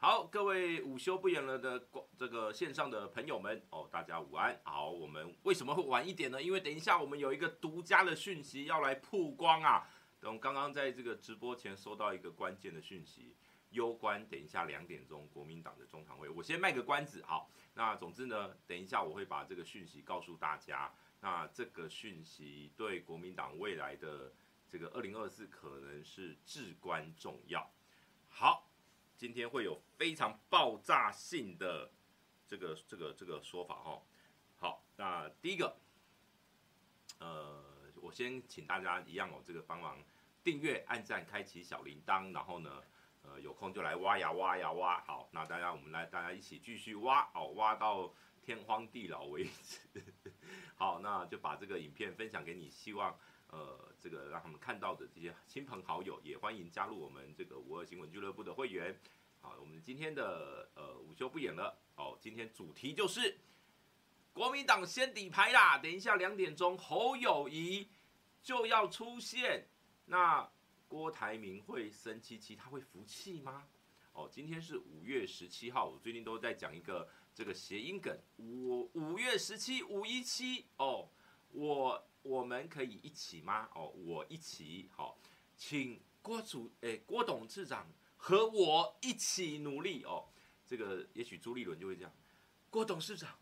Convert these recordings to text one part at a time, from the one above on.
好，各位午休不演了的这个线上的朋友们哦，大家午安。好，我们为什么会晚一点呢？因为等一下我们有一个独家的讯息要来曝光啊。等刚刚在这个直播前收到一个关键的讯息，攸关等一下两点钟国民党的中常会。我先卖个关子，好，那总之呢，等一下我会把这个讯息告诉大家。那这个讯息对国民党未来的这个二零二四可能是至关重要。好。今天会有非常爆炸性的这个这个这个说法哦。好，那第一个，呃，我先请大家一样哦，这个帮忙订阅、按赞、开启小铃铛，然后呢，呃，有空就来挖呀挖呀挖。好，那大家我们来大家一起继续挖哦，挖到天荒地老为止。好，那就把这个影片分享给你，希望。呃，这个让他们看到的这些亲朋好友，也欢迎加入我们这个五二新闻俱乐部的会员。好，我们今天的呃午休不演了哦，今天主题就是国民党先底牌啦。等一下两点钟，侯友宜就要出现，那郭台铭会生气气，他会服气吗？哦，今天是五月十七号，我最近都在讲一个这个谐音梗，五五月十七五一七哦，我。我们可以一起吗？哦，我一起好，请郭主诶郭董事长和我一起努力哦。这个也许朱立伦就会这样，郭董事长，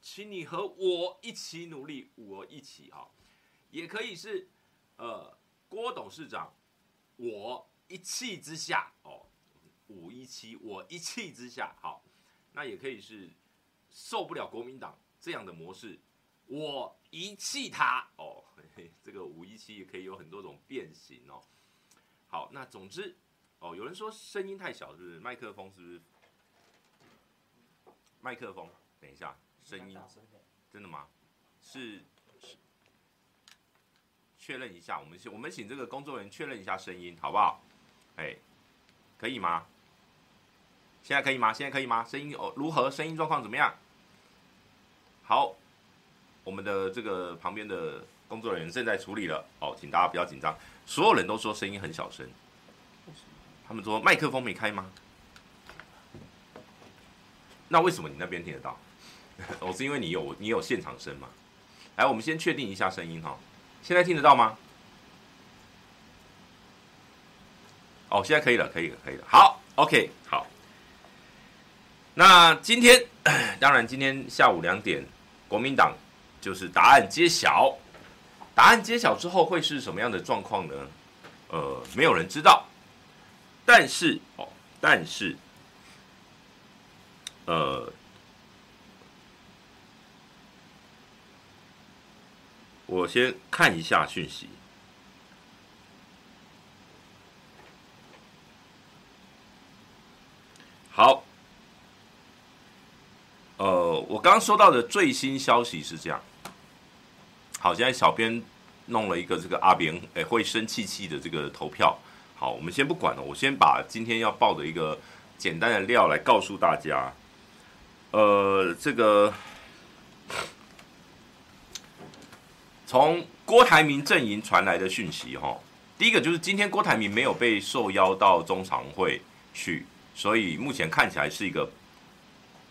请你和我一起努力，我一起好，也可以是呃郭董事长，我一气之下哦，五一七我一气之下好，那也可以是受不了国民党这样的模式。我遗弃他哦，这个五一七也可以有很多种变形哦。好，那总之哦，有人说声音太小，是不是？麦克风是不是？麦克风，等一下，声音真的吗？是，是，确认一下，我们请我们请这个工作人员确认一下声音，好不好？哎，可以吗？现在可以吗？现在可以吗？声音哦，如何？声音状况怎么样？好。我们的这个旁边的工作人员正在处理了，哦，请大家不要紧张。所有人都说声音很小声，他们说麦克风没开吗？那为什么你那边听得到？哦，是因为你有你有现场声嘛？来，我们先确定一下声音哈，现在听得到吗？哦，现在可以了，可以了，可以了。好，OK，好。那今天 当然今天下午两点，国民党。就是答案揭晓，答案揭晓之后会是什么样的状况呢？呃，没有人知道。但是哦，但是，呃，我先看一下讯息。好，呃，我刚收到的最新消息是这样。好，现在小编弄了一个这个阿扁诶会生气气的这个投票。好，我们先不管了，我先把今天要报的一个简单的料来告诉大家。呃，这个从郭台铭阵营传来的讯息哈，第一个就是今天郭台铭没有被受邀到中常会去，所以目前看起来是一个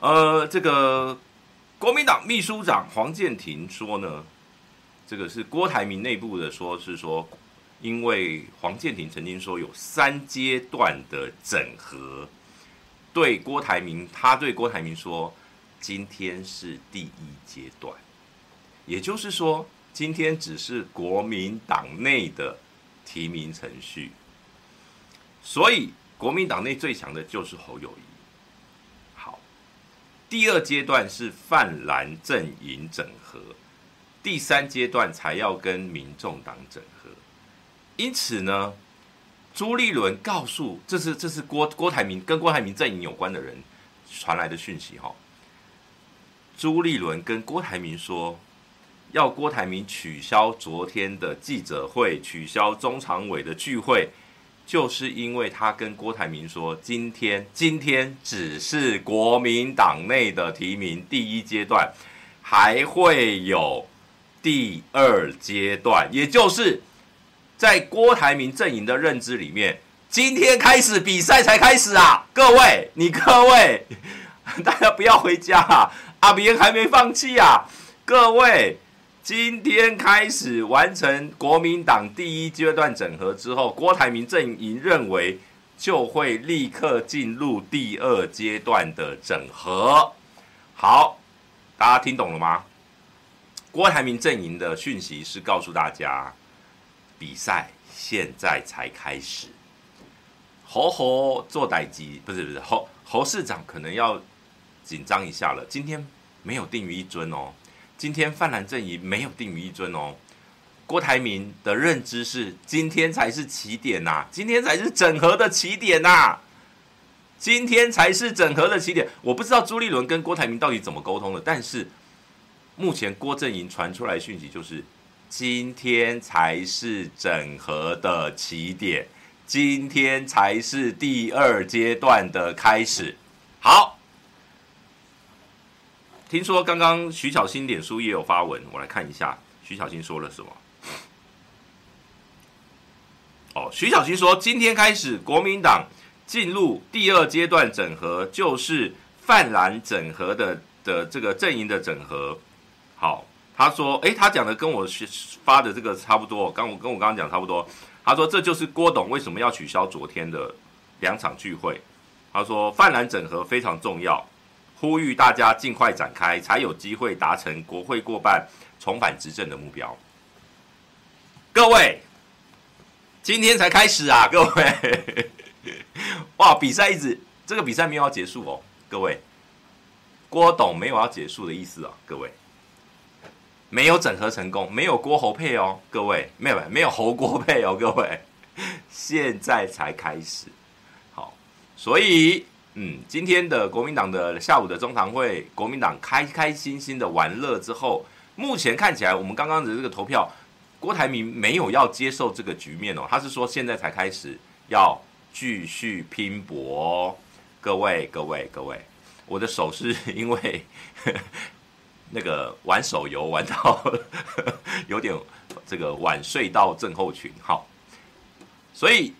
呃，这个。国民党秘书长黄健庭说呢，这个是郭台铭内部的说，是说，因为黄健庭曾经说有三阶段的整合，对郭台铭，他对郭台铭说，今天是第一阶段，也就是说，今天只是国民党内的提名程序，所以国民党内最强的就是侯友谊。第二阶段是泛蓝阵营整合，第三阶段才要跟民众党整合。因此呢，朱立伦告诉，这是这是郭郭台铭跟郭台铭阵营有关的人传来的讯息哈。朱立伦跟郭台铭说，要郭台铭取消昨天的记者会，取消中常委的聚会，就是因为他跟郭台铭说，今天今天只是国民党内的提名第一阶段，还会有第二阶段，也就是。在郭台铭阵营的认知里面，今天开始比赛才开始啊！各位，你各位，大家不要回家啊！阿扁还没放弃啊！各位，今天开始完成国民党第一阶段整合之后，郭台铭阵营认为就会立刻进入第二阶段的整合。好，大家听懂了吗？郭台铭阵营的讯息是告诉大家。比赛现在才开始，侯侯做代机，不是不是侯侯市长可能要紧张一下了。今天没有定于一尊哦，今天泛蓝阵营没有定于一尊哦。郭台铭的认知是，今天才是起点呐、今天才是整合的起点呐、今天才是整合的起点。我不知道朱立伦跟郭台铭到底怎么沟通的，但是目前郭阵营传出来讯息就是。今天才是整合的起点，今天才是第二阶段的开始。好，听说刚刚徐巧芯脸书也有发文，我来看一下徐巧芯说了什么。哦，徐巧芯说，今天开始国民党进入第二阶段整合，就是泛蓝整合的的这个阵营的整合。好。他说：“诶，他讲的跟我发的这个差不多，刚我跟我刚刚讲差不多。他说这就是郭董为什么要取消昨天的两场聚会。他说泛蓝整合非常重要，呼吁大家尽快展开，才有机会达成国会过半、重返执政的目标。各位，今天才开始啊，各位！哇，比赛一直这个比赛没有要结束哦，各位，郭董没有要结束的意思啊，各位。”没有整合成功，没有郭侯配哦，各位，没有没有侯郭配哦，各位，现在才开始，好，所以嗯，今天的国民党的下午的中堂会，国民党开开心心的玩乐之后，目前看起来，我们刚刚的这个投票，郭台铭没有要接受这个局面哦，他是说现在才开始要继续拼搏，各位各位各位，我的手是因为。那个玩手游玩到有点这个晚睡到症候群，好，所以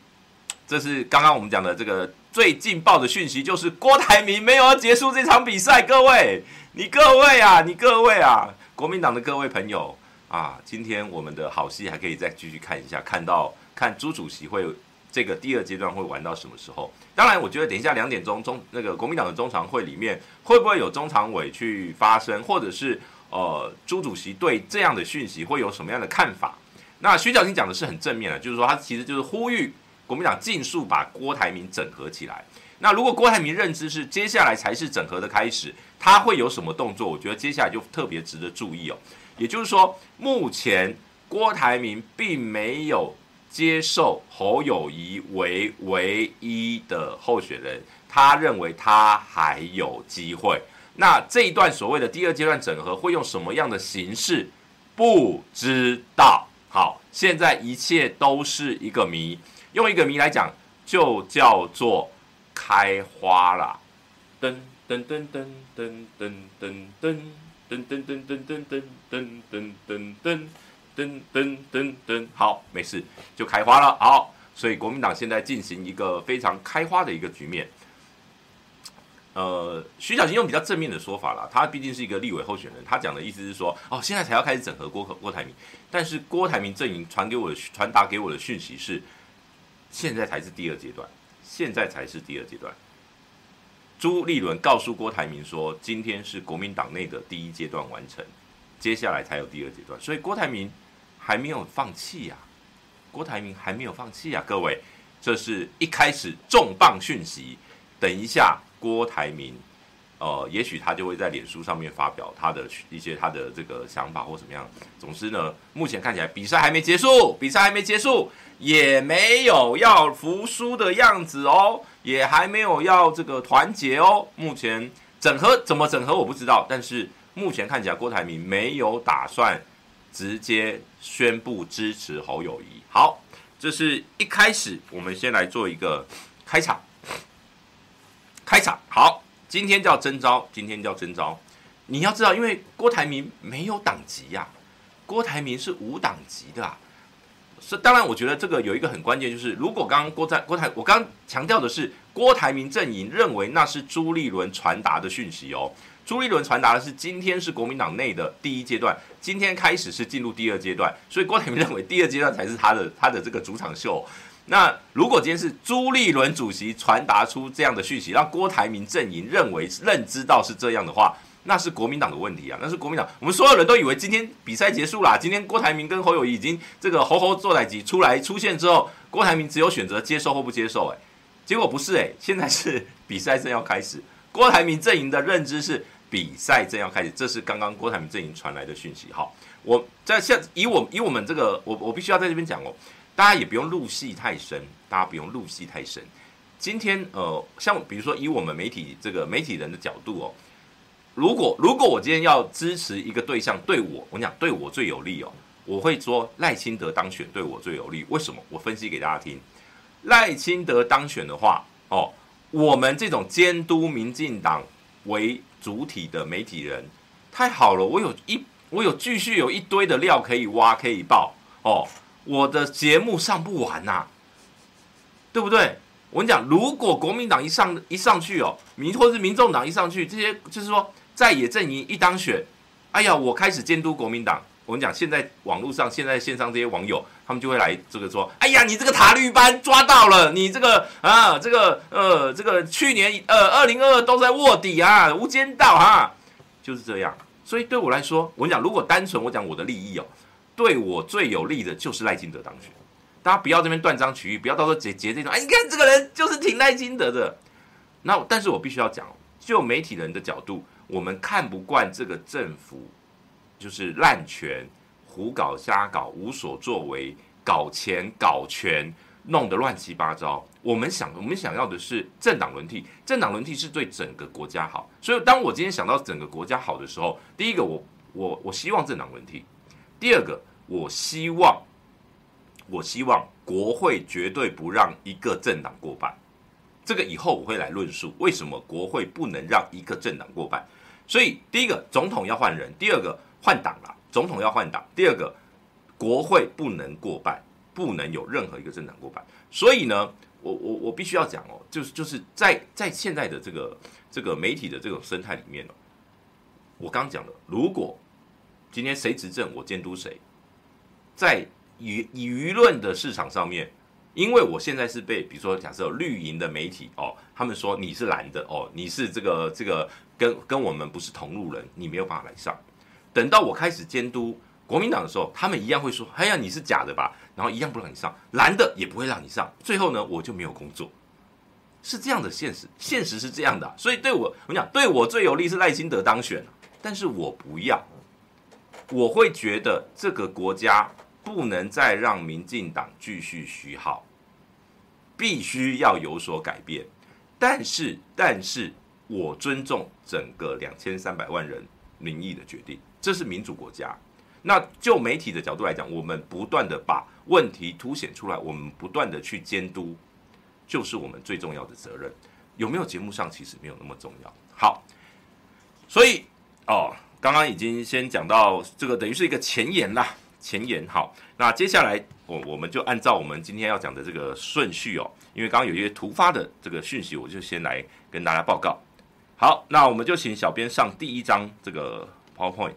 这是刚刚我们讲的这个最劲爆的讯息，就是郭台铭没有要结束这场比赛。各位，你各位啊，你各位啊，国民党的各位朋友啊，今天我们的好戏还可以再继续看一下，看到看朱主席会。这个第二阶段会玩到什么时候？当然，我觉得等一下两点钟中那个国民党的中常会里面会不会有中常委去发声，或者是呃朱主席对这样的讯息会有什么样的看法？那徐巧芯讲的是很正面的，就是说他其实就是呼吁国民党尽速把郭台铭整合起来。那如果郭台铭认知是接下来才是整合的开始，他会有什么动作？我觉得接下来就特别值得注意哦。也就是说，目前郭台铭并没有。接受侯友谊为唯一的候选人，他认为他还有机会。那这一段所谓的第二阶段整合会用什么样的形式？不知道。好，现在一切都是一个谜。用一个谜来讲，就叫做开花了。噔噔噔噔噔噔噔噔噔噔噔噔噔噔噔噔噔。噔噔噔噔，好，没事，就开花了。好，所以国民党现在进行一个非常开花的一个局面。呃，徐巧芯用比较正面的说法了，他毕竟是一个立委候选人，他讲的意思是说，哦，现在才要开始整合郭郭台铭，但是郭台铭阵营传给我的传达给我的讯息是，现在才是第二阶段，现在才是第二阶段。朱立伦告诉郭台铭说，今天是国民党内的第一阶段完成，接下来才有第二阶段，所以郭台铭。还没有放弃呀，郭台铭还没有放弃呀，各位，这是一开始重磅讯息。等一下，郭台铭呃，也许他就会在脸书上面发表他的一些他的这个想法或怎么样。总之呢，目前看起来比赛还没结束，比赛还没结束，也没有要服输的样子哦，也还没有要这个团结哦。目前整合怎么整合我不知道，但是目前看起来郭台铭没有打算直接宣布支持侯友谊。好，这是一开始，我们先来做一个开场。开场好。今天叫征召，今天叫征召。你要知道，因为郭台铭没有党籍呀、郭台铭是无党籍的啊。是当然，我觉得这个有一个很关键，就是如果刚刚郭台郭台，我刚刚强调的是郭台铭阵营认为那是朱立伦传达的讯息哦。朱立伦传达的是今天是国民党内的第一阶段，今天开始是进入第二阶段，所以郭台铭认为第二阶段才是他的 他的这个主场秀。那如果今天是朱立伦主席传达出这样的讯息，让郭台铭阵营认为认知到是这样的话，那是国民党的问题啊，那是国民党。我们所有人都以为今天比赛结束了，今天郭台铭跟侯友宜已经这个侯侯做代志出来出现之后，郭台铭只有选择接受或不接受。哎，结果不是哎，现在是比赛正要开始，郭台铭阵营的认知是比赛正要开始，这是刚刚郭台铭阵营传来的讯息。好，我在现以我以我们这个我我必须要在这边讲哦。大家也不用入戏太深，大家不用入戏太深。今天呃，像比如说以我们媒体这个媒体人的角度哦，如果如果我今天要支持一个对象，对我我讲对我最有利哦，我会说赖清德当选对我最有利。为什么？我分析给大家听。赖清德当选的话哦，我们这种监督民进党为主体的媒体人太好了，我有一我有继续有一堆的料可以挖可以爆哦。我的节目上不完呐、对不对？我跟你讲，如果国民党一上一上去哦，民或是民众党一上去，这些就是说在野阵营一当选，哎呀，我开始监督国民党。我跟你讲，现在网络上、现在线上这些网友，他们就会来这个说，哎呀，你这个塔绿班抓到了，你这个啊，这个呃，这个去年呃二零二二都在卧底啊，无间道哈、啊，就是这样。所以对我来说，我跟你讲，如果单纯我讲我的利益哦。对我最有利的就是赖金德当选，大家不要这边断章取义，不要到时候结结这种，哎，你看这个人就是挺赖金德的。那但是我必须要讲，就媒体人的角度，我们看不惯这个政府就是滥权、胡搞瞎搞、无所作为、搞钱搞权，弄得乱七八糟。我们想，我们想要的是政党轮替，政党轮替是对整个国家好。所以当我今天想到整个国家好的时候，第一个我我我希望政党轮替。第二个，我希望，我希望国会绝对不让一个政党过半。这个以后我会来论述为什么国会不能让一个政党过半。所以，第一个，总统要换人；第二个，换党了，总统要换党；第二个，国会不能过半，不能有任何一个政党过半。所以呢，我我我必须要讲哦，就是就是在在现在的这个这个媒体的这种生态里面哦，我刚讲了，如果。今天谁执政，我监督谁。在舆舆论的市场上面，因为我现在是被，比如说假设绿营的媒体哦，他们说你是蓝的哦，你是这个这个跟跟我们不是同路人，你没有办法来上。等到我开始监督国民党的时候，他们一样会说，哎呀，你是假的吧？然后一样不让你上，蓝的也不会让你上。最后呢，我就没有工作，是这样的现实，现实是这样的。所以对我，我讲对我最有利是赖清德当选，但是我不要。我会觉得这个国家不能再让民进党继续虚耗，必须要有所改变。但是，但是我尊重整个两千三百万人民意的决定，这是民主国家。那就媒体的角度来讲，我们不断的把问题凸显出来，我们不断的去监督，就是我们最重要的责任。有没有节目上其实没有那么重要。好，所以哦。刚刚已经先讲到这个，等于是一个前言啦。前言好，那接下来我我们就按照我们今天要讲的这个顺序哦，因为刚刚有一些突发的这个讯息，我就先来跟大家报告。好，那我们就请小编上第一张这个 PowerPoint。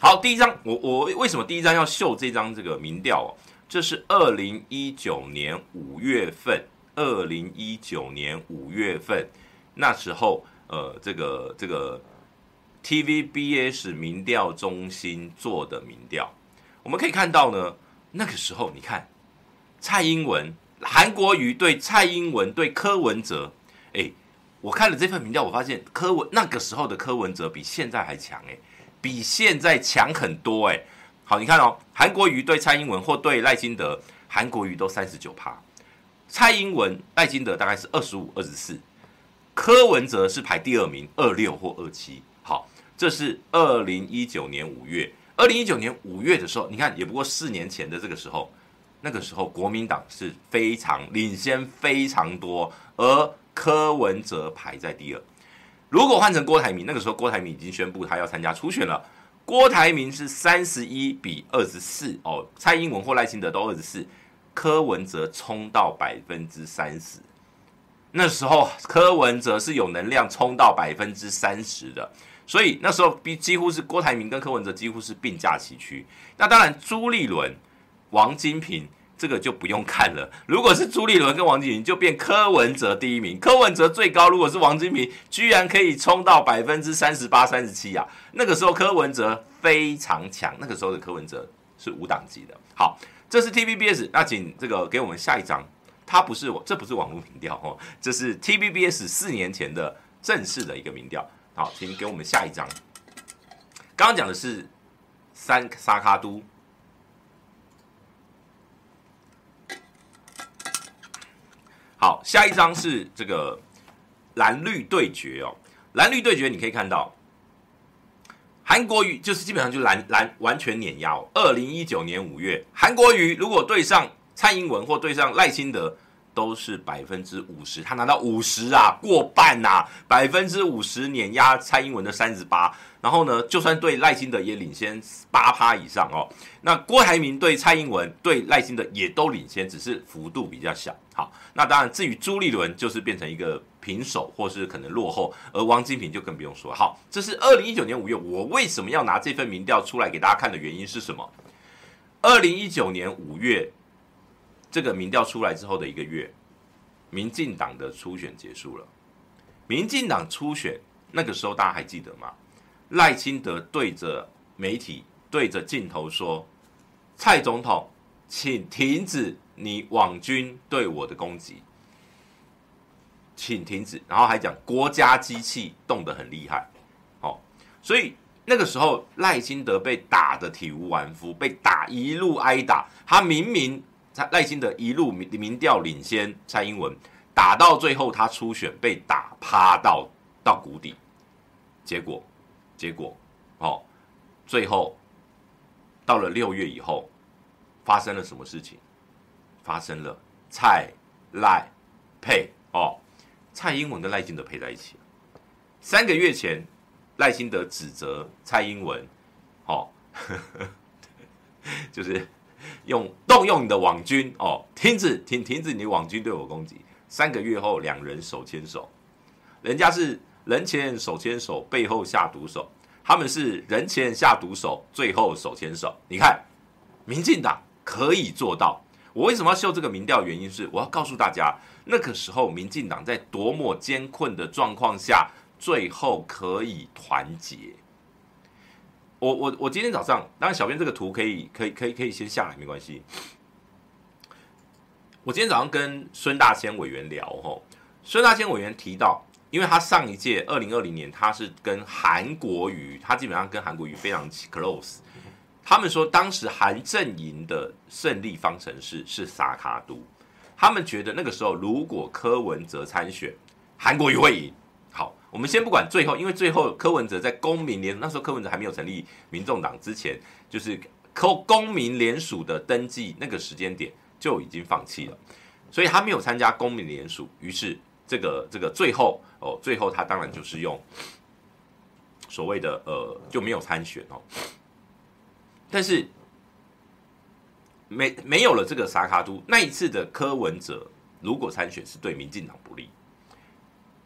好，第一张，我我为什么第一张要秀这张这个民调哦？这是二零一九年五月份，二零一九年五月份那时候。呃，这个这个 TVBS 民调中心做的民调，我们可以看到呢，那个时候你看，蔡英文、韩国瑜对蔡英文对柯文哲，哎，我看了这份民调，我发现柯文那个时候的柯文哲比现在还强，哎，比现在强很多，哎。好，你看哦，韩国瑜对蔡英文或对赖金德，韩国瑜都三十九趴，蔡英文、赖金德大概是二十五、二十四，柯文哲是排第二名，二六或二七。好，这是二零一九年五月，二零一九年五月的时候，你看也不过四年前的这个时候，那个时候国民党是非常领先非常多，而柯文哲排在第二。如果换成郭台铭，那个时候郭台铭已经宣布他要参加初选了。郭台铭是三十一比二十四哦，蔡英文或赖清德都二十四，柯文哲冲到百分之三十，那时候柯文哲是有能量冲到百分之三十的，所以那时候比几乎是郭台铭跟柯文哲几乎是并驾齐驱。那当然朱立伦、王金平。这个就不用看了。如果是朱立伦跟王金平，就变柯文哲第一名。柯文哲最高，如果是王金平，居然可以冲到百分之三十八、三十七啊！那个时候柯文哲非常强，那个时候的柯文哲是无党籍的。好，这是 TVBS，那请这个给我们下一张。它不是我，这不是网络民调哦，这是 TVBS 四年前的正式的一个民调。好，请给我们下一张。刚刚讲的是三沙卡都。好，下一张是这个蓝绿对决哦。蓝绿对决，你可以看到韩国瑜就是基本上就蓝蓝完全碾压哦。二零一九年五月，韩国瑜如果对上蔡英文或对上赖清德，都是百分之五十，他拿到五十啊，过半呐、啊，百分之五十碾压蔡英文的三十八。然后呢，就算对赖清德也领先八趴以上哦。那郭台铭对蔡英文、对赖清德也都领先，只是幅度比较小。那当然至于朱立伦，就是变成一个平手，或是可能落后。而王金平就更不用说。好，这是二零一九年五月，我为什么要拿这份民调出来给大家看的原因是什么？二零一九年五月这个民调出来之后的一个月，民进党的初选结束了。民进党初选那个时候，大家还记得吗？赖清德对着媒体、对着镜头说：“蔡总统，请停止你网军对我的攻击，请停止。”然后还讲国家机器动得很厉害，哦，所以那个时候赖清德被打得体无完肤，被打一路挨打。他明明赖清德一路民民调领先蔡英文，打到最后他初选被打趴到到谷底，结果。结果，哦，最后到了六月以后，发生了什么事情？发生了蔡赖配哦，蔡英文跟赖清德配在一起。三个月前，赖清德指责蔡英文，哦，呵 呵就是用动用你的网军哦，停止停停止你网军对我攻击。三个月后，两人手牵手，人家是。人前手牵手，背后下毒手。他们是人前下毒手，最后手牵手。你看，民进党可以做到。我为什么要秀这个民调？原因是我要告诉大家，那个时候民进党在多么艰困的状况下，最后可以团结。我我我今天早上，当然小编这个图可以可以可以可以先下来，没关系。我今天早上跟孙大千委员聊，吼，孙大千委员提到。因为他上一届二零二零年，他是跟韩国瑜，他基本上跟韩国瑜非常 close。他们说当时韩阵营的胜利方程式是萨卡都，他们觉得那个时候如果柯文哲参选，韩国瑜会赢。好，我们先不管最后，因为最后柯文哲在公民联，那时候柯文哲还没有成立民众党之前，就是公公民联署的登记那个时间点就已经放弃了，所以他没有参加公民联署，于是。这个这个最后哦，最后他当然就是用所谓的呃就没有参选哦，但是没没有了这个萨卡都那一次的柯文哲如果参选是对民进党不利，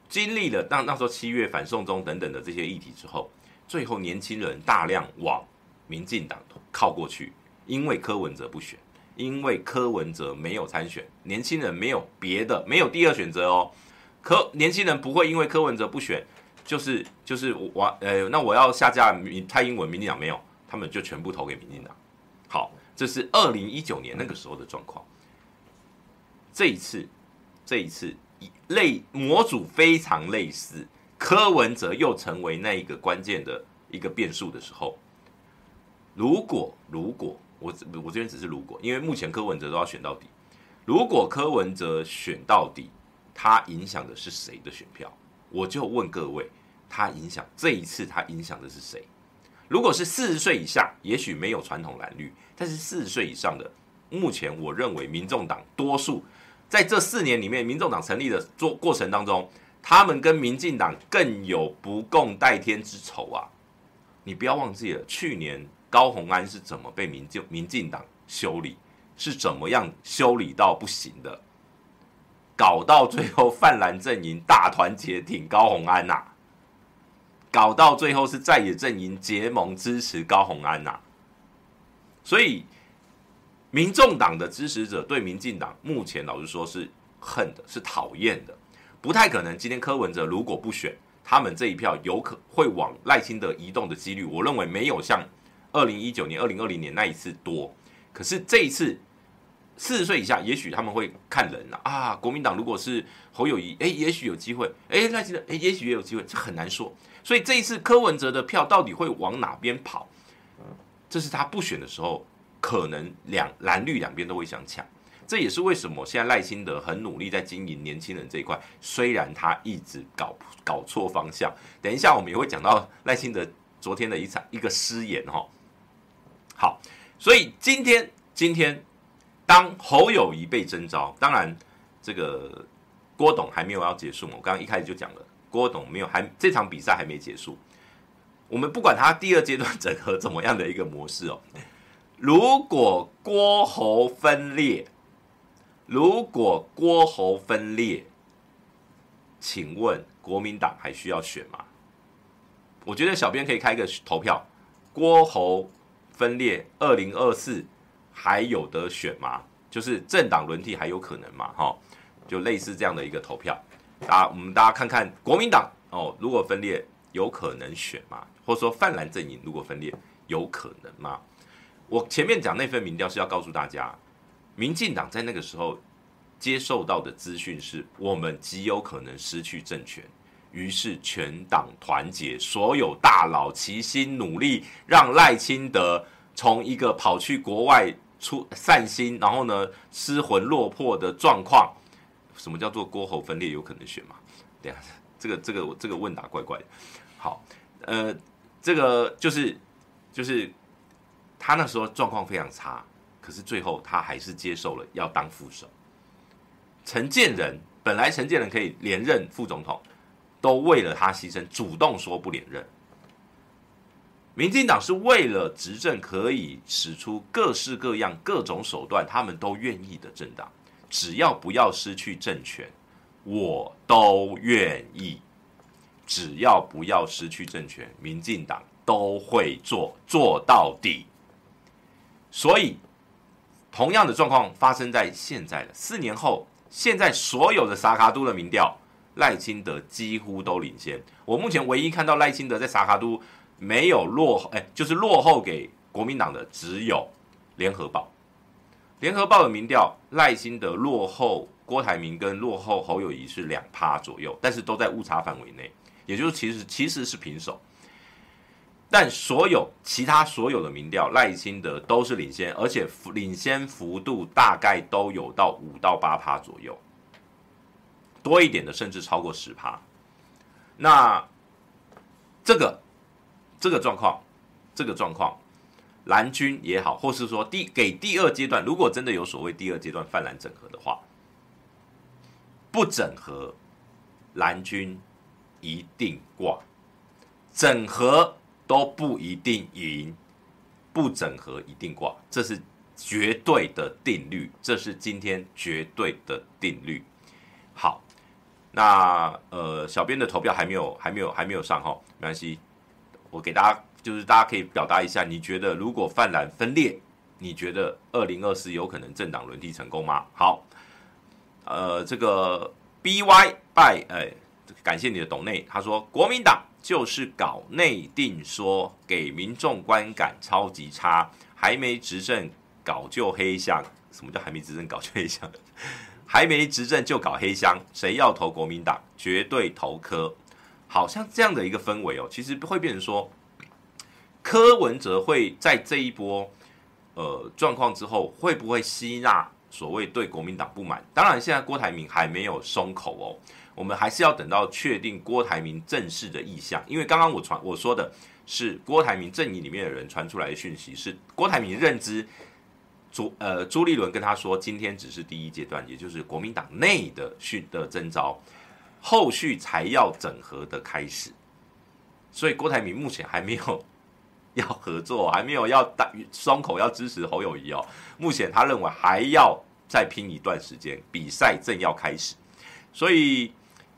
经历了当那时候七月反送中等等的这些议题之后，最后年轻人大量往民进党靠过去，因为柯文哲不选，因为柯文哲没有参选，年轻人没有别的没有第二选择哦。柯年轻人不会因为柯文哲不选，就是就是我呃，那我要下架民蔡英文，民进党没有，他们就全部投给民进党。好，这是二零一九年那个时候的状况。这一次，这一次类模组非常类似，柯文哲又成为那一个关键的一个变数的时候，如果如果我我这边只是如果，因为目前柯文哲都要选到底，如果柯文哲选到底，他影响的是谁的选票？我就问各位，他影响这一次他影响的是谁？如果是四十岁以下，也许没有传统蓝绿，但是四十岁以上的，目前我认为民众党多数在这四年里面，民众党成立的做过程当中，他们跟民进党更有不共戴天之仇啊！你不要忘记了，去年高虹安是怎么被民进民进党修理，是怎么样修理到不行的，搞到最后泛蓝阵营大团结挺高虹安呐、搞到最后是在野阵营结盟支持高虹安呐、所以民众党的支持者对民进党目前老实说是恨的，是讨厌的，不太可能。今天柯文哲如果不选，他们这一票有可会往赖清德移动的几率，我认为没有像二零一九年、二零二零年那一次多。可是这一次四十岁以下，也许他们会看人啊，啊，国民党如果是侯友谊，哎，也许有机会，哎，赖清德，哎，也许也有机会，这很难说。所以这一次柯文哲的票到底会往哪边跑？这是他不选的时候，可能两蓝绿两边都会想抢。这也是为什么现在赖清德很努力在经营年轻人这一块，虽然他一直搞搞错方向。等一下我们也会讲到赖清德昨天的一场一个失言哈。好，所以今天今天当侯友宜被征召，当然这个郭董还没有要结束，我刚刚一开始就讲了。郭董没有，还这场比赛还没结束。我们不管他第二阶段整合怎么样的一个模式哦。如果郭侯分裂，如果郭侯分裂，请问国民党还需要选吗？我觉得小编可以开一个投票，郭侯分裂，二零二四还有得选吗？就是政党轮替还有可能吗？哈，就类似这样的一个投票。大家，我们大家看看国民党哦，如果分裂有可能选吗？或者说泛蓝阵营如果分裂有可能吗？我前面讲那份民调是要告诉大家，民进党在那个时候接受到的资讯是我们极有可能失去政权，于是全党团结，所有大佬齐心努力，让赖清德从一个跑去国外出散心，然后呢失魂落魄的状况。什么叫做郭侯分裂有可能选嘛？对啊，这个这个这个问答怪怪的。好，呃，这个就是就是他那时候状况非常差，可是最后他还是接受了要当副手。陈建仁本来陈建仁可以连任副总统，都为了他牺牲，主动说不连任。民进党是为了执政可以使出各式各样各种手段，他们都愿意的政党。只要不要失去政权，我都愿意。只要不要失去政权，民进党都会做，做到底。所以，同样的状况发生在现在了。四年后，现在所有的萨卡都的民调，赖清德几乎都领先。我目前唯一看到赖清德在萨卡都没有落后，哎，就是落后给国民党的只有联合报。联合报的民调，赖清德落后郭台铭跟落后侯友谊是两趴左右，但是都在误差范围内，也就是其实其实是平手。但所有其他所有的民调，赖清德都是领先，而且领先幅度大概都有到五到八趴左右，多一点的甚至超过十趴。那这个这个状况，这个状况。蓝军也好，或是说第给第二阶段，如果真的有所谓第二阶段泛蓝整合的话，不整合蓝军一定挂，整合都不一定赢，不整合一定挂，这是绝对的定律，这是今天绝对的定律。好，那呃，小编的投票还没有，还没有，还没有上哈，没关系，我给大家。就是大家可以表达一下，你觉得如果泛蓝分裂，你觉得二零二四有可能政党轮替成功吗？好，呃，这个 B Y by 哎，感谢你的董内，他说国民党就是搞内定说，给民众观感超级差，还没执政搞就黑箱。什么叫还没执政搞就黑箱？还没执政就搞黑箱，谁要投国民党，绝对投科。好像这样的一个氛围哦，其实会变成说，柯文哲会在这一波呃状况之后，会不会吸纳所谓对国民党不满？当然，现在郭台铭还没有松口哦，我们还是要等到确定郭台铭正式的意向，因为刚刚我传我说的是郭台铭阵营里面的人传出来的讯息，是郭台铭认知。朱呃朱立伦跟他说，今天只是第一阶段，也就是国民党内的训的征召，后续才要整合的开始。所以郭台铭目前还没有 要合作，还没有要打双口要支持侯友谊哦。目前他认为还要再拼一段时间，比赛正要开始。所以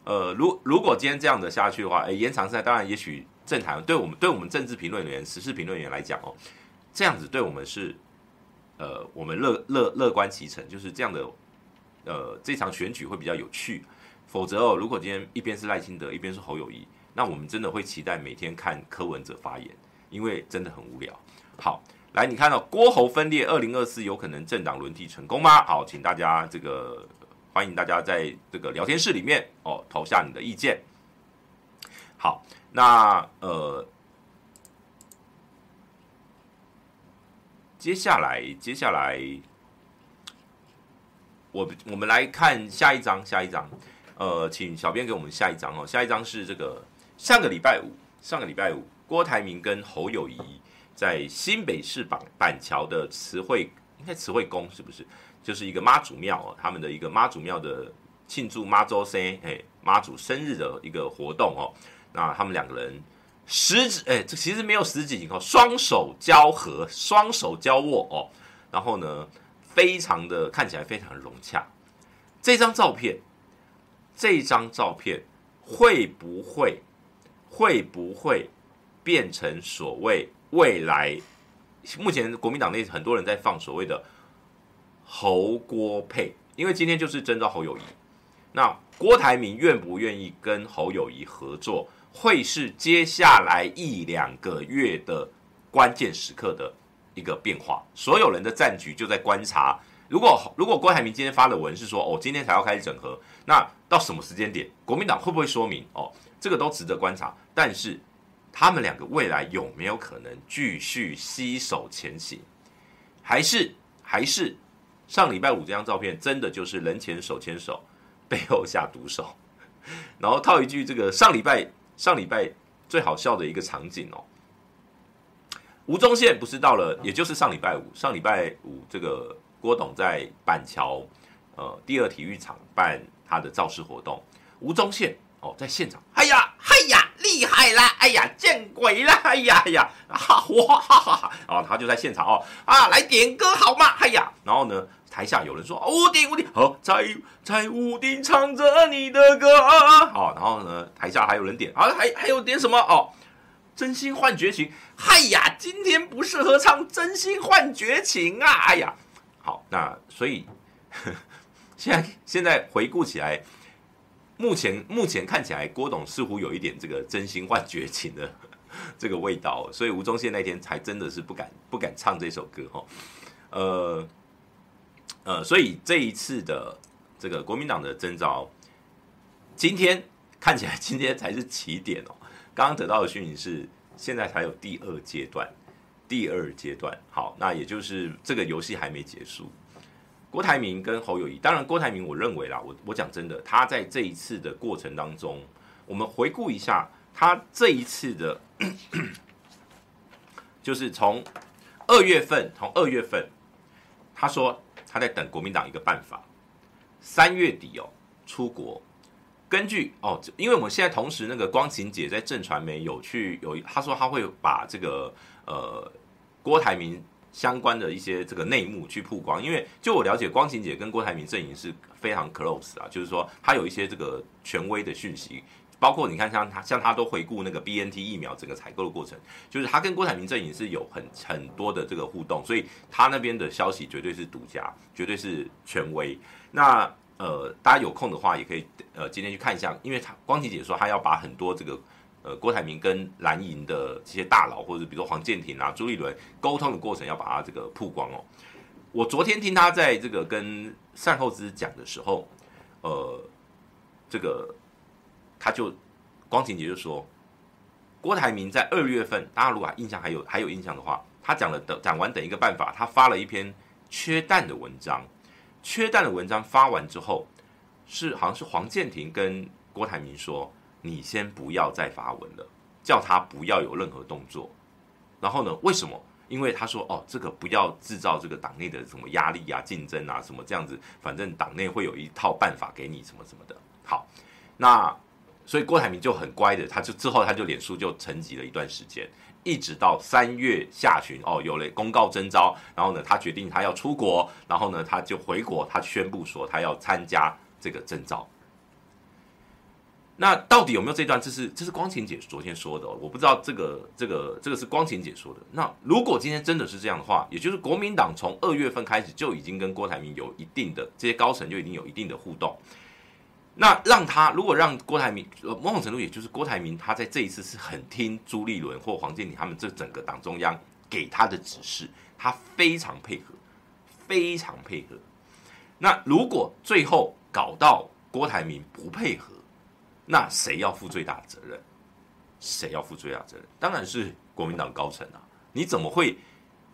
呃，如如果今天这样的下去的话，哎，延长赛当然也许政坛对我们对我们政治评论员、时事评论员来讲哦，这样子对我们是。呃，我们乐乐乐观其成，就是这样的。呃，这场选举会比较有趣。否则哦，如果今天一边是赖清德，一边是侯友谊，那我们真的会期待每天看柯文哲发言，因为真的很无聊。好，来，你看到郭侯分裂，二零二四有可能政党轮替成功吗？好，请大家这个欢迎大家在这个聊天室里面哦投下你的意见。好，那呃。接下来，接下来，我我们来看下一张，下一张，呃，请小编给我们下一张哦。下一张是这个上个礼拜五，上个礼拜五，郭台铭跟侯友谊在新北市板板桥的慈惠，应该慈惠宫是不是？就是一个妈祖庙哦，他们的一个妈祖庙的庆祝妈祖生哎妈祖生日的一个活动哦。那他们两个人。十指哎，这其实没有十指紧扣，双手交合，双手交握哦。然后呢，非常的看起来非常融洽。这张照片，这张照片会不会会不会变成所谓未来？目前国民党内很多人在放所谓的侯郭配，因为今天就是征召侯友谊。那郭台铭愿不愿意跟侯友谊合作？会是接下来一两个月的关键时刻的一个变化，所有人的战局就在观察。如果如果郭台铭今天发的文是说哦，今天才要开始整合，那到什么时间点，国民党会不会说明哦？这个都值得观察。但是他们两个未来有没有可能继续携手前行？还是还是上礼拜五这张照片真的就是人前手牵手，背后下毒手？然后套一句这个上礼拜。上礼拜最好笑的一个场景哦，吴宗宪不是到了，也就是上礼拜五，上礼拜五这个郭董在板桥呃第二体育场办他的造势活动，吴宗宪哦在现场，哎呀，哎呀，厉害啦，哎呀，见鬼了，哎呀，哎呀，哈哇哈哈哈，哦他就在现场哦啊，来点歌好吗？哎呀，然后呢？台下有人说：“屋顶，屋顶，好，在在屋顶唱着你的歌啊。”好，然后呢，台下还有人点，啊，还还有点什么哦？真心换绝情。嗨呀，今天不适合唱真心换绝情啊！哎呀，好，那所以现在现在回顾起来，目前目前看起来郭董似乎有一点这个真心换绝情的 这个味道，所以吴宗宪那天才真的是不敢不敢唱这首歌哈，呃。呃，所以这一次的这个国民党的征召，今天看起来今天才是起点哦。刚刚得到的讯息是，现在才有第二阶段，第二阶段。好，那也就是这个游戏还没结束。郭台铭跟侯友谊，当然郭台铭，我认为啦，我我讲真的，他在这一次的过程当中，我们回顾一下他这一次的，就是从二月份，从二月份，他说。他在等国民党一个办法，三月底哦出国。根据哦，因为我们现在同时那个光晴姐在正传媒有去有，他说他会把这个呃郭台铭相关的一些这个内幕去曝光。因为就我了解，光晴姐跟郭台铭阵营是非常 close 啊，就是说他有一些这个权威的讯息。包括你看，像他像他都回顾那个 BNT 疫苗整个采购的过程，就是他跟郭台铭阵营是有很很多的这个互动，所以他那边的消息绝对是独家，绝对是权威。那呃，大家有空的话也可以呃今天去看一下，因为他光晴姐说他要把很多这个呃郭台铭跟蓝营的这些大佬，或者比如说黄健庭啊、朱立伦沟通的过程，要把它这个曝光哦。我昨天听他在这个跟善后资讲的时候，呃，这个他就光晴姐就说，郭台铭在二月份，大家如果印象还有还有印象的话，他讲了等讲完等一个办法，他发了一篇缺蛋的文章，缺蛋的文章发完之后，是好像是黄健庭跟郭台铭说，你先不要再发文了，叫他不要有任何动作。然后呢，为什么？因为他说哦，这个不要制造这个党内的什么压力啊、竞争啊什么这样子，反正党内会有一套办法给你什么什么的。好，那所以郭台铭就很乖的，他就之后他就脸书就沉寂了一段时间，一直到三月下旬哦，有了公告征召，然后呢，他决定他要出国，然后呢，他就回国，他宣布说他要参加这个征召。那到底有没有这段？这是这是光晴姐昨天说的，我不知道这个这个这个是光晴姐说的。那如果今天真的是这样的话，也就是国民党从二月份开始就已经跟郭台铭有一定的这些高层就已经有一定的互动。那让他如果让郭台铭，某种程度也就是郭台铭他在这一次是很听朱立伦或黄健庭他们这整个党中央给他的指示，他非常配合，非常配合。那如果最后搞到郭台铭不配合，那谁要负最大的责任？谁要负最大责任？当然是国民党高层啊！你怎么会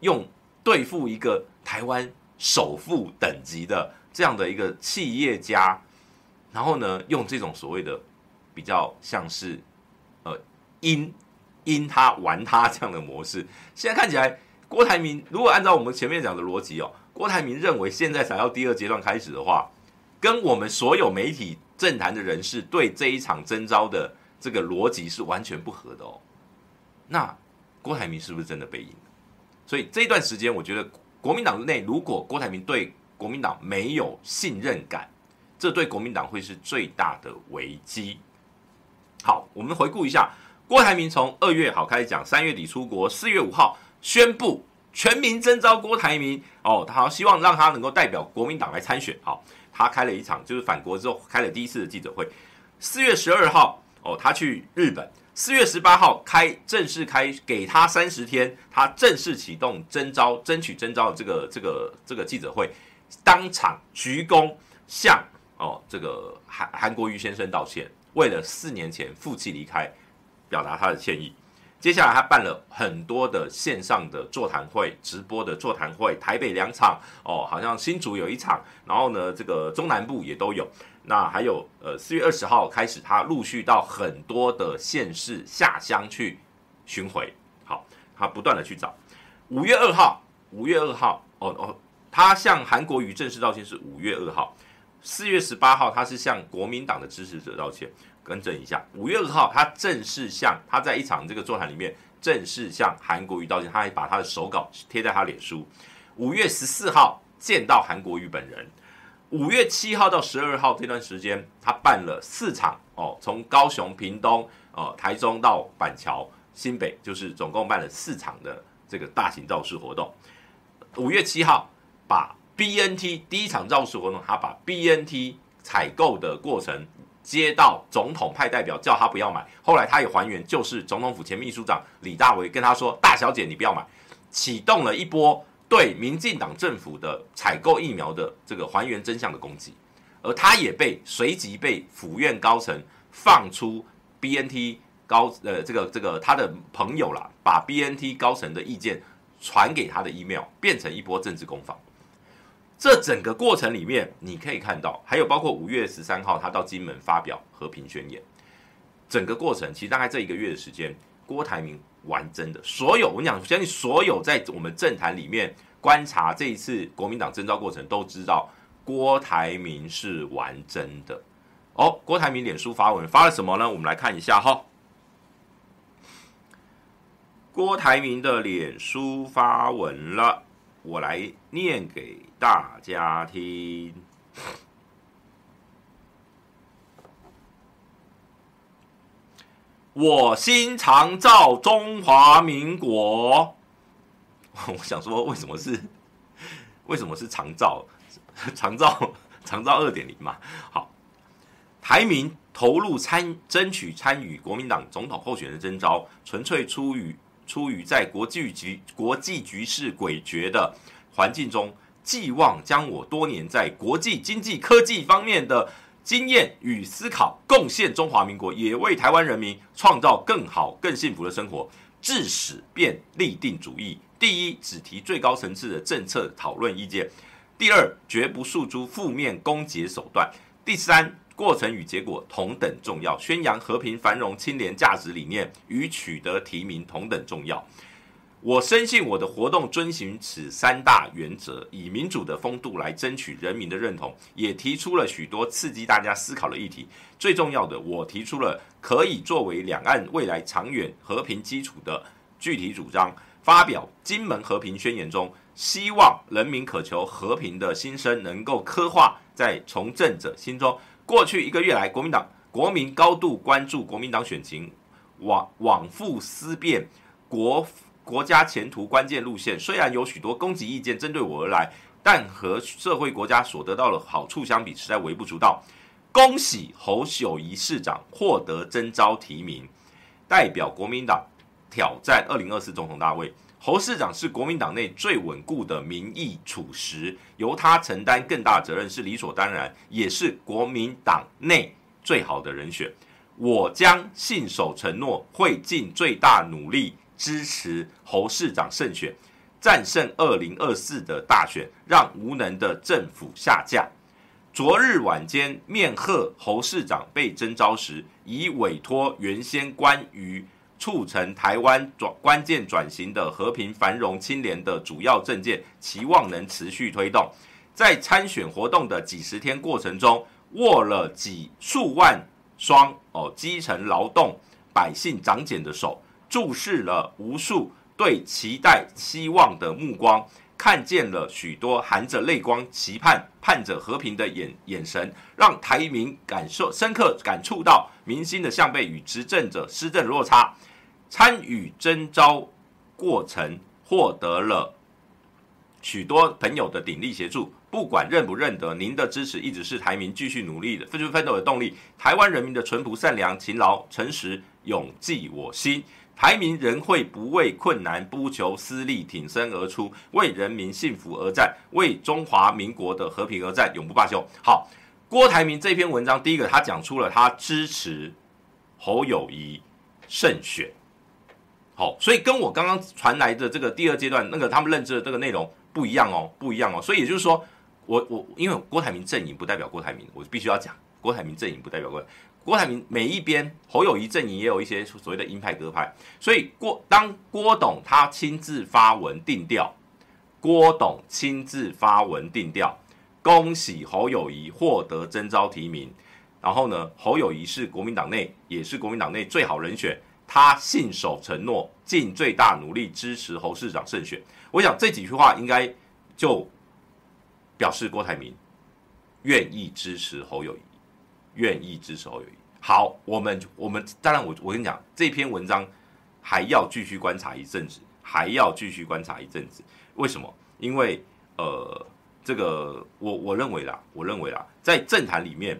用对付一个台湾首富等级的这样的一个企业家，然后呢，用这种所谓的比较像是呃阴阴他玩他这样的模式？现在看起来，郭台铭如果按照我们前面讲的逻辑哦，郭台铭认为现在才要第二阶段开始的话，跟我们所有媒体。政坛的人士对这一场征召的这个逻辑是完全不合的哦。那郭台铭是不是真的被赢？所以这一段时间，我觉得国民党内如果郭台铭对国民党没有信任感，这对国民党会是最大的危机。好，我们回顾一下，郭台铭从二月好开始讲，三月底出国，四月五号宣布全民征召郭台铭哦，他好希望让他能够代表国民党来参选。好。他开了一场，就是返国之后开了第一次的记者会。四月十二号，哦，他去日本。四月十八号开正式开，给他三十天，他正式启动征召、争取征召的这个这个这个记者会，当场鞠躬向哦这个韩韩国瑜先生道歉，为了四年前负气离开，表达他的歉意。接下来他办了很多的线上的座谈会、直播的座谈会，台北两场哦，好像新竹有一场，然后呢，这个中南部也都有。那还有呃，四月二十号开始，他陆续到很多的县市下乡去巡回。好，他不断的去找。五月二号，五月二号，哦哦，他向韩国瑜正式道歉是五月二号。四月十八号，他是向国民党的支持者道歉。更正一下，五月二号，他正式向他在一场这个座谈里面正式向韩国瑜道歉，他还把他的手稿贴在他脸书。五月十四号见到韩国瑜本人，五月七号到十二号这段时间，他办了四场哦，从高雄、屏东、哦台中到板桥、新北，就是总共办了四场的这个大型造势活动。五月七号把 BNT 第一场造势活动，他把 BNT 采购的过程。接到总统派代表叫他不要买，后来他也还原，就是总统府前秘书长李大为跟他说：“大小姐，你不要买。”启动了一波对民进党政府的采购疫苗的这个还原真相的攻击，而他也被随即被府院高层放出 BNT 高呃这个这个他的朋友啦，把 BNT 高层的意见传给他的 email，变成一波政治攻防。这整个过程里面，你可以看到，还有包括五月十三号，他到金门发表和平宣言。整个过程其实大概这一个月的时间，郭台铭玩真的。所有我讲，相信所有在我们政坛里面观察这一次国民党征召过程，都知道郭台铭是玩真的。哦，郭台铭脸书发文发了什么呢？我们来看一下哈。郭台铭的脸书发文了。我来念给大家听。我心常照中华民国。我想说，为什么是为什么是长照？长照长照二点零嘛。好，台民投入参争取参与国民党总统候选人征召，纯粹出于。出于在国际局国际局势诡谲的环境中，寄望将我多年在国际经济科技方面的经验与思考贡献中华民国，也为台湾人民创造更好、更幸福的生活。至始便立定主义：第一，只提最高层次的政策讨论意见；第二，绝不诉诸负面攻击手段；第三，过程与结果同等重要，宣扬和平、繁荣、清廉价值理念与取得提名同等重要。我深信我的活动遵循此三大原则，以民主的风度来争取人民的认同，也提出了许多刺激大家思考的议题。最重要的，我提出了可以作为两岸未来长远和平基础的具体主张。发表《金门和平宣言》中，希望人民渴求和平的心声能够刻画在从政者心中。过去一个月来，国民党国民高度关注国民党选情，往往复思辨国。国家前途关键路线，虽然有许多攻击意见针对我而来，但和社会国家所得到的好处相比，实在微不足道。恭喜侯友宜市长获得征召提名，代表国民党挑战二零二四总统大位。侯市长是国民党内最稳固的民意础石，由他承担更大责任是理所当然，也是国民党内最好的人选。我将信守承诺，会尽最大努力。支持侯市长胜选，战胜二零二四的大选，让无能的政府下架。昨日晚间面贺侯市长被征召时，已委托原先关于促成台湾转关键转型的和平、繁荣、清廉的主要政见，期望能持续推动。在参选活动的几十天过程中，握了几数万双哦基层劳动百姓长茧的手。注视了无数对期待、希望的目光，看见了许多含着泪光、期盼、盼着和平的眼眼神，让台民感受深刻感触到民心的向背与执政者施政落差。参与征召过程，获得了许多朋友的鼎力协助。不管认不认得，您的支持一直是台民继续努力的奋奋斗的动力。台湾人民的淳朴、善良、勤劳、诚实，永记我心。台民仍会不畏困难，不求私利，挺身而出，为人民幸福而战，为中华民国的和平而战，永不罢休。好，郭台铭这篇文章，第一个他讲出了他支持侯友谊胜选。好，所以跟我刚刚传来的这个第二阶段那个他们认知的这个内容不一样哦，不一样哦。所以也就是说，我我因为郭台铭阵营不代表郭台铭，我必须要讲郭台铭阵营不代表郭。郭台铭每一边，侯友宜阵营也有一些所谓的鹰派鸽派，所以郭当郭董他亲自发文定调，郭董亲自发文定调，恭喜侯友谊获得征召提名。然后呢，侯友谊是国民党内也是国民党内最好人选，他信守承诺，尽最大努力支持侯市长胜选。我想这几句话应该就表示郭台铭愿意支持侯友谊。愿意支持侯友宜。好，我们我们当然我，我我跟你讲，这篇文章还要继续观察一阵子，还要继续观察一阵子。为什么？因为呃，这个我我认为啦，我认为啦，在政坛里面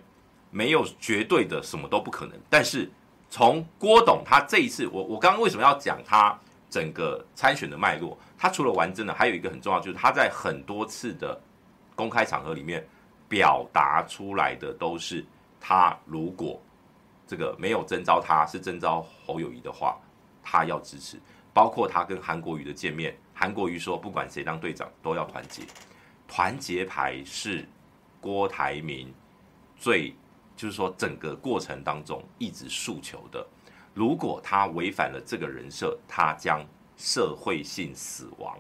没有绝对的什么都不可能。但是从郭董他这一次，我我刚刚为什么要讲他整个参选的脉络？他除了玩真的，还有一个很重要，就是他在很多次的公开场合里面表达出来的都是。他如果这个没有征召，他是征召侯友谊的话，他要支持。包括他跟韩国瑜的见面，韩国瑜说不管谁当队长都要团结，团结牌是郭台铭最就是说整个过程当中一直诉求的。如果他违反了这个人设，他将社会性死亡。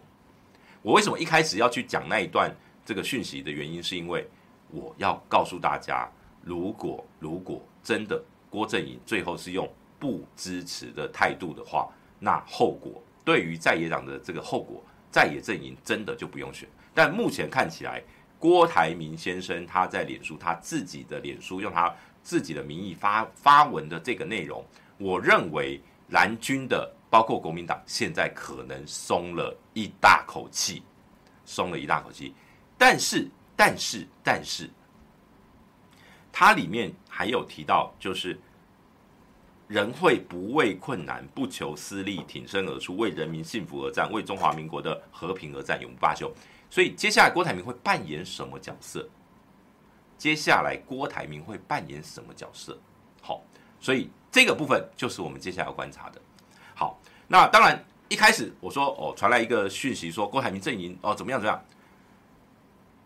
我为什么一开始要去讲那一段这个讯息的原因，是因为我要告诉大家。如果如果真的郭阵营最后是用不支持的态度的话，那后果对于在野党的这个后果，在野阵营真的就不用选。但目前看起来，郭台铭先生他在脸书他自己的脸书用他自己的名义发发文的这个内容，我认为蓝军的包括国民党现在可能松了一大口气，松了一大口气。但是但是但是。它里面还有提到，就是人会不畏困难，不求私利，挺身而出，为人民幸福而战，为中华民国的和平而战，永不罢休。所以接下来郭台铭会扮演什么角色？接下来郭台铭会扮演什么角色？好，所以这个部分就是我们接下来要观察的。好，那当然一开始我说哦，传来一个讯息说郭台铭阵营哦怎么样怎么样，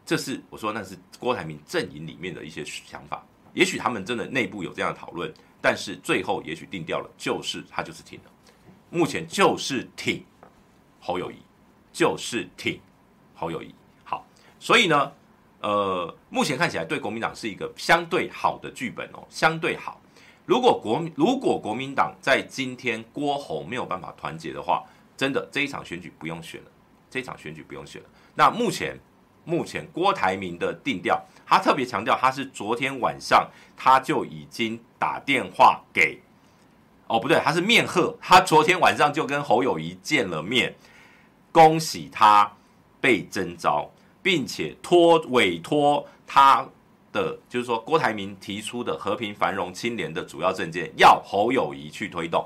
这是我说那是郭台铭阵营里面的一些想法，也许他们真的内部有这样的讨论，但是最后也许定调了，就是他就是挺了，目前就是挺侯友谊，就是挺侯友谊。好，所以呢，呃，目前看起来对国民党是一个相对好的剧本哦，相对好。如果国如果国民党在今天郭侯没有办法团结的话，真的这一场选举不用选了，这一场选举不用选了。那目前目前郭台铭的定调，他特别强调他是昨天晚上他就已经打电话给，哦不对，他是面贺，他昨天晚上就跟侯友谊见了面，恭喜他被征召，并且托委托他。的，就是说郭台铭提出的和平繁荣清廉的主要政见，要侯友谊去推动，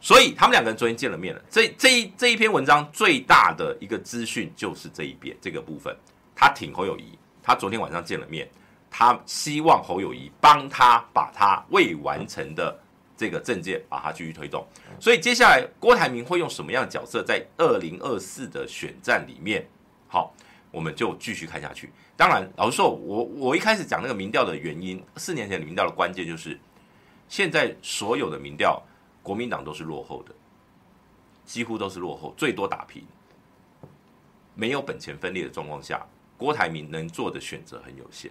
所以他们两个人昨天见了面了。这这一这一篇文章最大的一个资讯就是这一边这个部分，他挺侯友谊，他昨天晚上见了面，他希望侯友谊帮他把他未完成的这个政见把它继续推动。所以接下来郭台铭会用什么样的角色在二零二四的选战里面？好。我们就继续看下去。当然，老实说，我我一开始讲那个民调的原因，四年前的民调的关键就是，现在所有的民调，国民党都是落后的，几乎都是落后，最多打平。没有本钱分裂的状况下，郭台铭能做的选择很有限。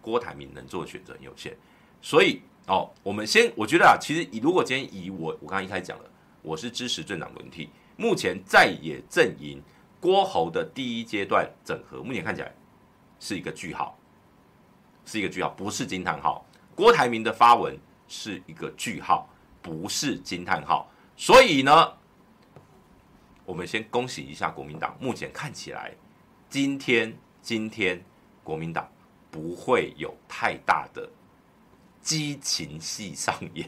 郭台铭能做的选择很有限，所以哦，我们先，我觉得啊，其实以如果今天以我我刚刚一开始讲了，我是支持政党轮替，目前在野阵营。郭侯的第一阶段整合，目前看起来是一个句号，是一个句号，不是惊叹号。郭台铭的发文是一个句号，不是惊叹号。所以呢，我们先恭喜一下国民党，目前看起来，今天今天国民党不会有太大的激情戏上演，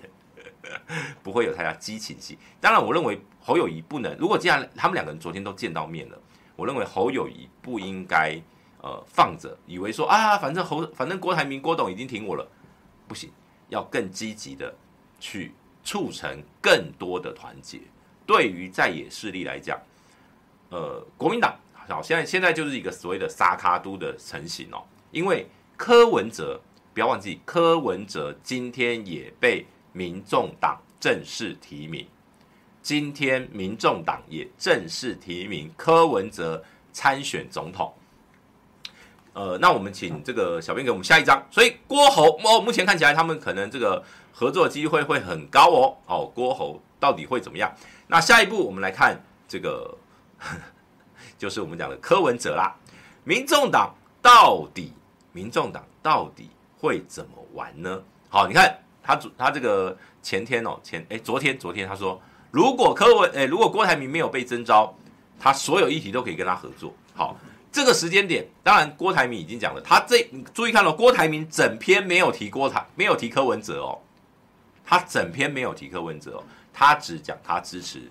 不会有太大激情戏。当然，我认为。侯友谊不能，如果既然他们两个人昨天都见到面了，我认为侯友谊不应该呃放着，以为说啊，反正侯反正郭台铭郭董已经挺我了，不行，要更积极的去促成更多的团结。对于在野势力来讲，呃，国民党好，现在现在就是一个所谓的沙卡都的成型哦，因为柯文哲不要忘记，柯文哲今天也被民众党正式提名。今天民众党也正式提名柯文哲参选总统。呃，那我们请这个小编给我们下一张。所以郭侯哦，目前看起来他们可能这个合作机会会很高哦。哦，郭侯到底会怎么样？那下一步我们来看这个，就是我们讲的柯文哲啦。民众党到底，民众党到底会怎么玩呢？好，你看他他这个前天哦，前哎昨天昨天他说。如果柯文诶，如果郭台铭没有被征召，他所有议题都可以跟他合作。好，这个时间点，当然郭台铭已经讲了，他这注意看了，郭台铭整篇没有提郭台，没有提柯文哲哦，他整篇没有提柯文哲哦，他只讲他支持，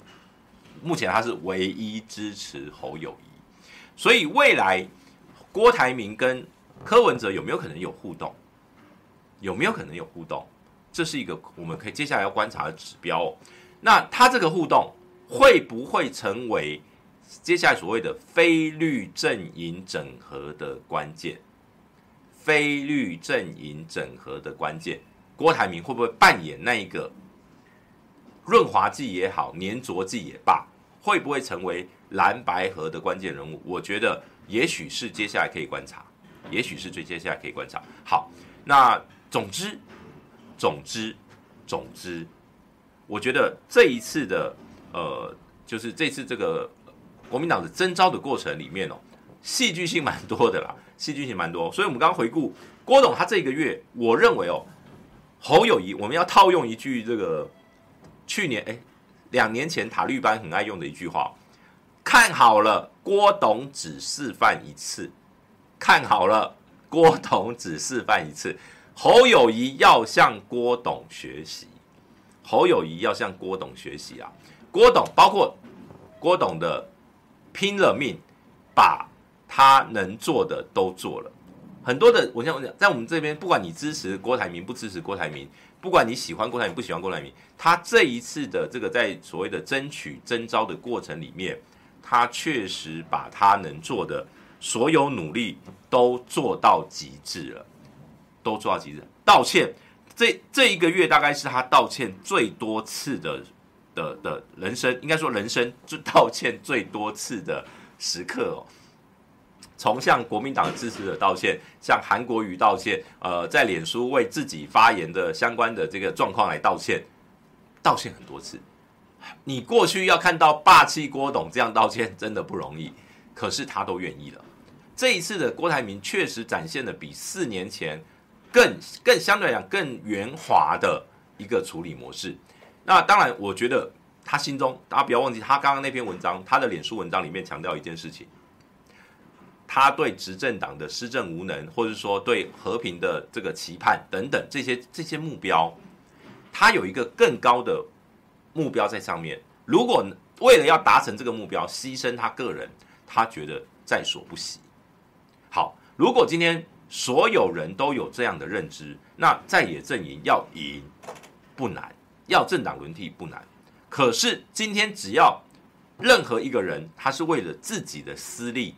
目前他是唯一支持侯友谊，所以未来郭台铭跟柯文哲有没有可能有互动？有没有可能有互动？这是一个我们可以接下来要观察的指标。那他这个互动会不会成为接下来所谓的非绿阵营整合的关键？非绿阵营整合的关键，郭台铭会不会扮演那一个润滑剂也好，粘着剂也罢，会不会成为蓝白河的关键人物？我觉得也许是接下来可以观察，也许是最接下来可以观察。好，那总之，总之，总之。我觉得这一次的呃，就是这次这个国民党的征召的过程里面哦，戏剧性蛮多的啦，戏剧性蛮多。所以我们刚刚回顾郭董他这个月，我认为哦，侯友谊我们要套用一句这个去年哎两年前塔绿班很爱用的一句话，看好了，郭董只示范一次，看好了，郭董只示范一次，侯友谊要向郭董学习。侯友谊要向郭董学习啊！郭董包括郭董的拼了命把他能做的都做了。很多的，我想我讲，在我们这边，不管你支持郭台铭不支持郭台铭，不管你喜欢郭台铭不喜欢郭台铭，他这一次的这个在所谓的争取征召的过程里面，他确实把他能做的所有努力都做到极致了，都做到极致。道歉，这这一个月大概是他道歉最多次的的的人生，应该说人生就道歉最多次的时刻哦。从向国民党支持者道歉，向韩国瑜道歉，呃，在脸书为自己发言的相关的这个状况来道歉，道歉很多次。你过去要看到霸气郭董这样道歉，真的不容易，可是他都愿意了。这一次的郭台铭确实展现了比四年前更更相对来讲更圆滑的一个处理模式。那当然，我觉得他心中，大家不要忘记他刚刚那篇文章，他的脸书文章里面强调一件事情。他对执政党的施政无能，或者说对和平的这个期盼等等这些这些目标，他有一个更高的目标在上面。如果为了要达成这个目标，牺牲他个人，他觉得在所不惜。好，如果今天所有人都有这样的认知，那在野阵营要赢不难，要政党轮替不难。可是今天只要任何一个人，他是为了自己的私利。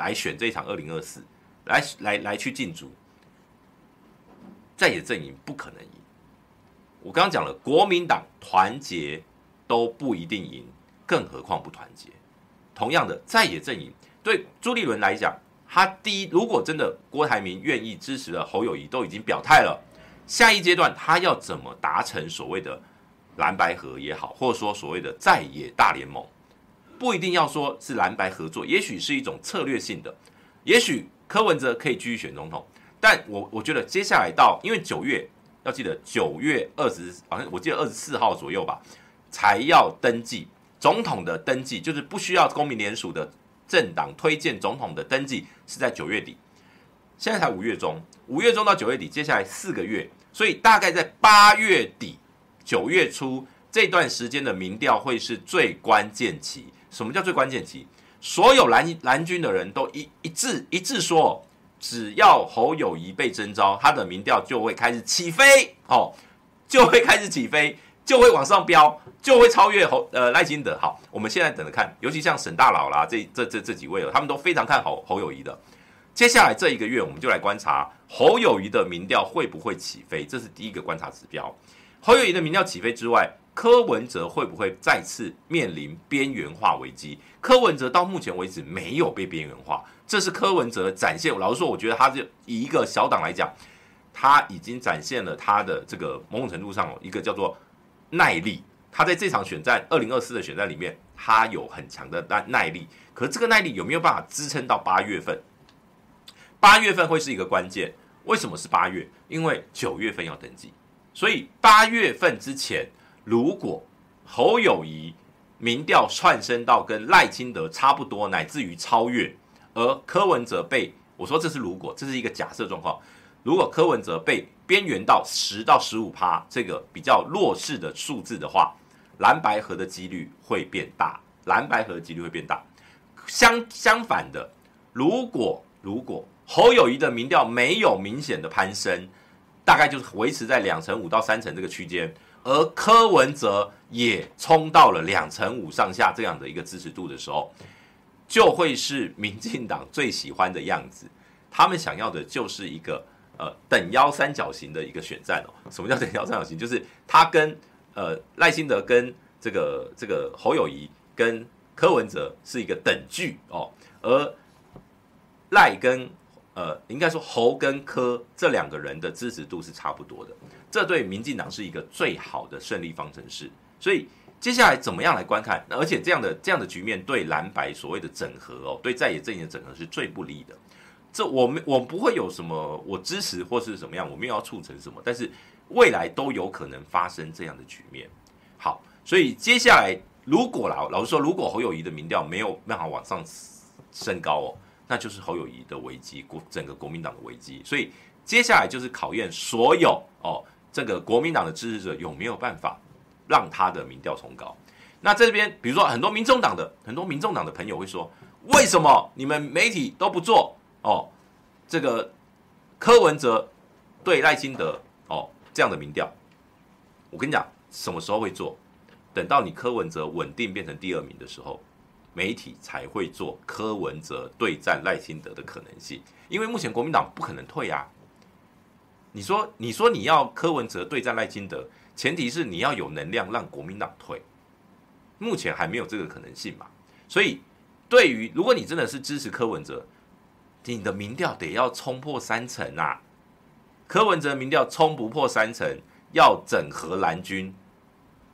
来选这一场二零二四，来来来去竞逐，在野阵营不可能赢。我刚刚讲了，国民党团结都不一定赢，更何况不团结。同样的，在野阵营对朱立伦来讲，他第一，如果真的郭台铭愿意支持了侯友谊，都已经表态了，下一阶段他要怎么达成所谓的蓝白合也好，或者说所谓的在野大联盟？不一定要说是蓝白合作，也许是一种策略性的，也许柯文哲可以继续选总统，但我我觉得接下来到，因为九月要记得九月二十，好像我记得二十四号左右吧，才要登记总统的登记，就是不需要公民联署的政党推荐总统的登记是在九月底，现在才五月中，五月中到九月底，接下来四个月，所以大概在八月底九月初这段时间的民调会是最关键期。什么叫最关键期？所有蓝蓝军的人都一一致一致说，只要侯友谊被征召，他的民调就会开始起飞，哦，就会开始起飞，就会往上飙，就会超越侯呃赖清德。好，我们现在等着看，尤其像沈大佬啦，这这这这几位了，他们都非常看好侯友谊的。接下来这一个月，我们就来观察侯友谊的民调会不会起飞，这是第一个观察指标。侯友谊的民调起飞之外。柯文哲会不会再次面临边缘化危机？柯文哲到目前为止没有被边缘化，这是柯文哲展现。老实说，我觉得他就以一个小党来讲，他已经展现了他的这个某种程度上一个叫做耐力。他在这场选战二零二四的选战里面，他有很强的耐耐力。可是这个耐力有没有办法支撑到八月份？八月份会是一个关键。为什么是八月？因为九月份要登记，所以八月份之前。如果侯友宜民调窜升到跟赖清德差不多，乃至于超越，而柯文哲被我说这是如果，这是一个假设状况。如果柯文哲被边缘到十到十五趴这个比较弱势的数字的话，蓝白合的几率会变大，蓝白合的几率会变大。相相反的，如果如果侯友谊的民调没有明显的攀升，大概就是维持在两成五到三成这个区间。而柯文哲也冲到了两成五上下这样的一个支持度的时候，就会是民进党最喜欢的样子。他们想要的就是一个呃等腰三角形的一个选战哦。什么叫等腰三角形？就是他跟呃赖清德跟这个这个侯友谊跟柯文哲是一个等距哦，而赖跟呃应该说侯跟柯这两个人的支持度是差不多的。这对民进党是一个最好的胜利方程式，所以接下来怎么样来观看？而且这样的这样的局面对蓝白所谓的整合哦，对在野阵营的整合是最不利的。这我们我不会有什么我支持或是怎么样，我们要促成什么，但是未来都有可能发生这样的局面。好，所以接下来如果老老实说，如果侯友谊的民调没有办法往上升高哦，那就是侯友宜的危机，国整个国民党的危机。所以接下来就是考验所有哦。这个国民党的支持者有没有办法让他的民调冲高？那这边，比如说很多民众党的很多民众党的朋友会说：“为什么你们媒体都不做哦？这个柯文哲对赖清德哦这样的民调，我跟你讲，什么时候会做？等到你柯文哲稳定变成第二名的时候，媒体才会做柯文哲对战赖清德的可能性。因为目前国民党不可能退啊。你说，你说你要柯文哲对战赖清德，前提是你要有能量让国民党退。目前还没有这个可能性嘛？所以，对于如果你真的是支持柯文哲，你的民调得要冲破三成啊！柯文哲民调冲不破三成，要整合蓝军，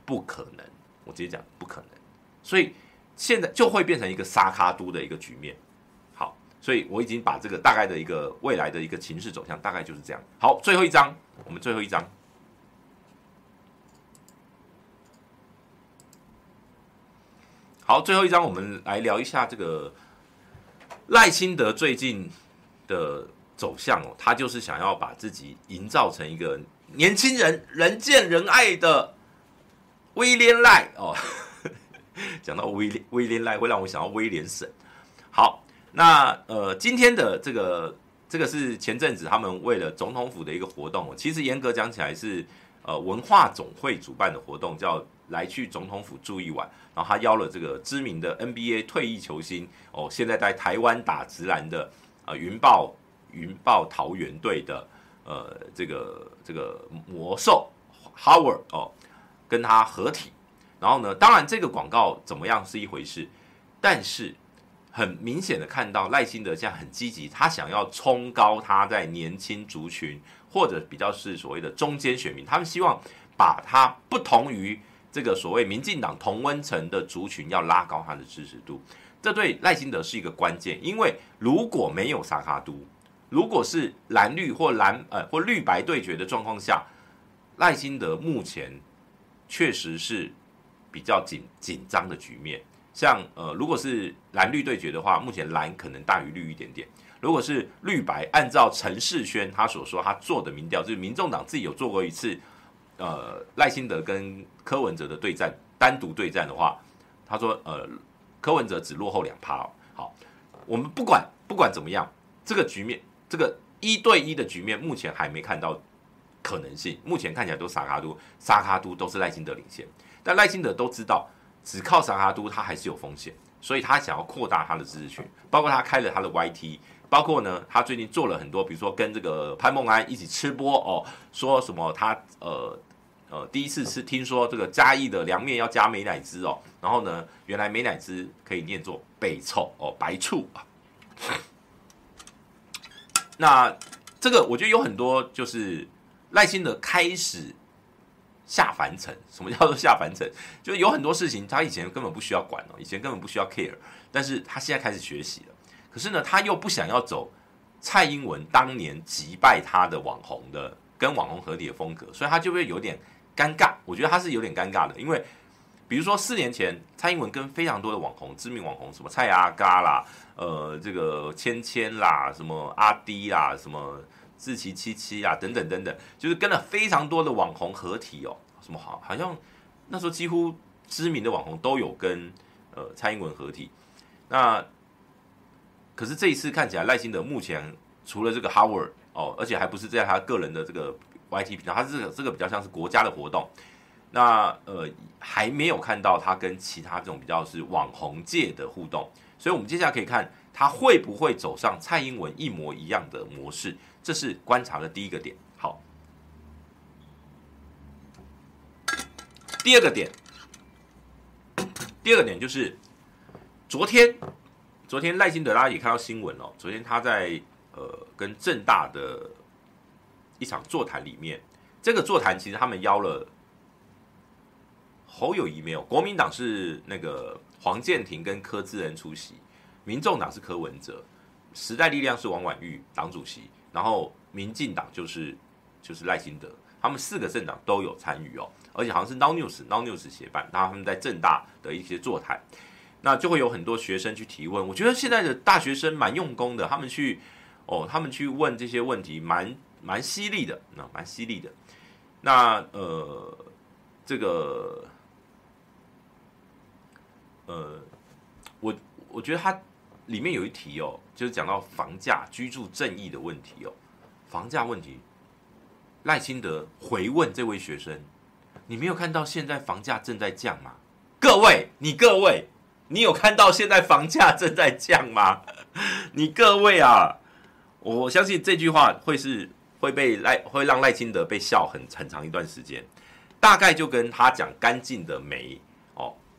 不可能。我直接讲不可能。所以现在就会变成一个沙卡都的一个局面。所以我已经把这个大概的一个未来的一个情势走向，大概就是这样。好，最后一张，我们最后一张。好，最后一张，我们来聊一下这个赖清德最近的走向哦。他就是想要把自己营造成一个年轻人人见人爱的威廉赖哦。讲到威廉威廉赖，会让我想到威廉省。好，那呃，今天的这个这个是前阵子他们为了总统府的一个活动，其实严格讲起来是呃文化总会主办的活动，叫。来去总统府住一晚，然后他邀了这个知名的 NBA 退役球星哦，现在在台湾打职篮的啊云豹云豹桃园队的呃这个这个魔兽 Howard 哦，跟他合体，然后呢，当然这个广告怎么样是一回事，但是很明显的看到赖清德现在很积极，他想要冲高他在年轻族群或者比较是所谓的中间选民，他们希望把他不同于。这个所谓民进党同温层的族群要拉高他的支持度，这对赖清德是一个关键。因为如果没有萨卡都，如果是蓝绿或蓝呃或绿白对决的状况下，赖清德目前确实是比较紧紧张的局面。像呃，如果是蓝绿对决的话，目前蓝可能大于绿一点点。如果是绿白，按照陈世轩他所说，他做的民调，就是民众党自己有做过一次。呃，赖清德跟柯文哲的对战，单独对战的话，他说，呃，柯文哲只落后两趴。好，我们不管不管怎么样，这个局面，这个一对一的局面，目前还没看到可能性。目前看起来都萨卡都，萨卡都都是赖清德领先。但赖清德都知道，只靠萨卡都他还是有风险，所以他想要扩大他的支持群，包括他开了他的 YT。包括呢，他最近做了很多，比如说跟这个潘孟安一起吃播哦，说什么他呃呃第一次是听说这个嘉义的凉面要加美乃滋哦，然后呢，原来美乃滋可以念作北臭哦，白醋啊。那这个我觉得有很多就是赖清德开始下凡尘，什么叫做下凡尘？就有很多事情他以前根本不需要管哦，以前根本不需要 care，但是他现在开始学习了。可是呢，他又不想要走蔡英文当年击败他的网红的跟网红合体的风格，所以他就会有点尴尬。我觉得他是有点尴尬的，因为比如说四年前蔡英文跟非常多的网红、知名网红，什么蔡阿嘎啦、呃这个芊芊啦、什么阿迪啦、什么志祺七七啊等等等等，就是跟了非常多的网红合体哦，什么好好像那时候几乎知名的网红都有跟呃蔡英文合体，那。可是这一次看起来，赖清德目前除了这个 Howard 哦，而且还不是在他个人的这个 YT 频道，他这个这个比较像是国家的活动。那呃还没有看到他跟其他这种比较是网红界的互动，所以我们接下来可以看他会不会走上蔡英文一模一样的模式，这是观察的第一个点。好，第二个点，第二个点就是昨天。昨天赖清德大家也看到新闻哦。昨天他在呃跟正大的一场座谈里面，这个座谈其实他们邀了侯友宜没有？国民党是那个黄健庭跟柯志恩出席，民众党是柯文哲，时代力量是王婉玉党主席，然后民进党就是就是赖清德，他们四个政党都有参与哦，而且好像是 No News No News 协办，然后他们在政大的一些座谈。那就会有很多学生去提问，我觉得现在的大学生蛮用功的，他们去哦，他们去问这些问题蛮蛮犀利的，那蛮犀利的。那呃，这个呃，我我觉得他里面有一题哦，就是讲到房价居住正义的问题哦，房价问题。赖清德回问这位学生：“你没有看到现在房价正在降吗？”各位，你各位，你有看到现在房价正在降吗？你各位啊，我相信这句话会是会被赖会让赖清德被笑很很长一段时间，大概就跟他讲干净的煤，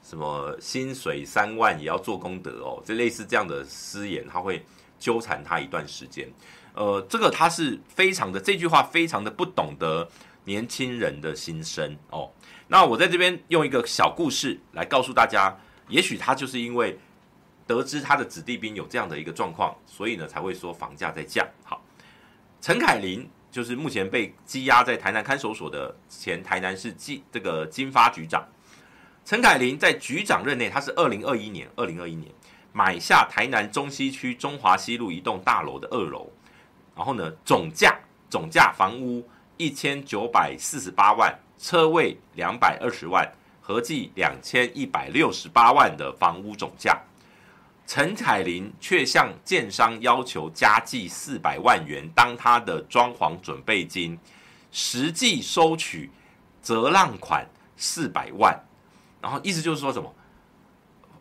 什么薪水三万也要做功德哦，这类似这样的私言，他会纠缠他一段时间。呃，这个他是非常的，这句话非常的不懂得年轻人的心声哦。那我在这边用一个小故事来告诉大家，也许他就是因为得知他的子弟兵有这样的一个状况，所以呢才会说房价在降。好，陈凯琳就是目前被羁押在台南看守所的前台南市经这个经发局长。陈凯琳在局长任内，他是二零二一年，二零二一年买下台南中西区中华西路一栋大楼的二楼。然后呢，总价总价房屋一千九百四十八万，车位两百二十万，合计两千一百六十八万的房屋总价。陈凯琳却向建商要求加计四百万元当他的装潢准备金，实际收取折让款四百万。然后意思就是说什么？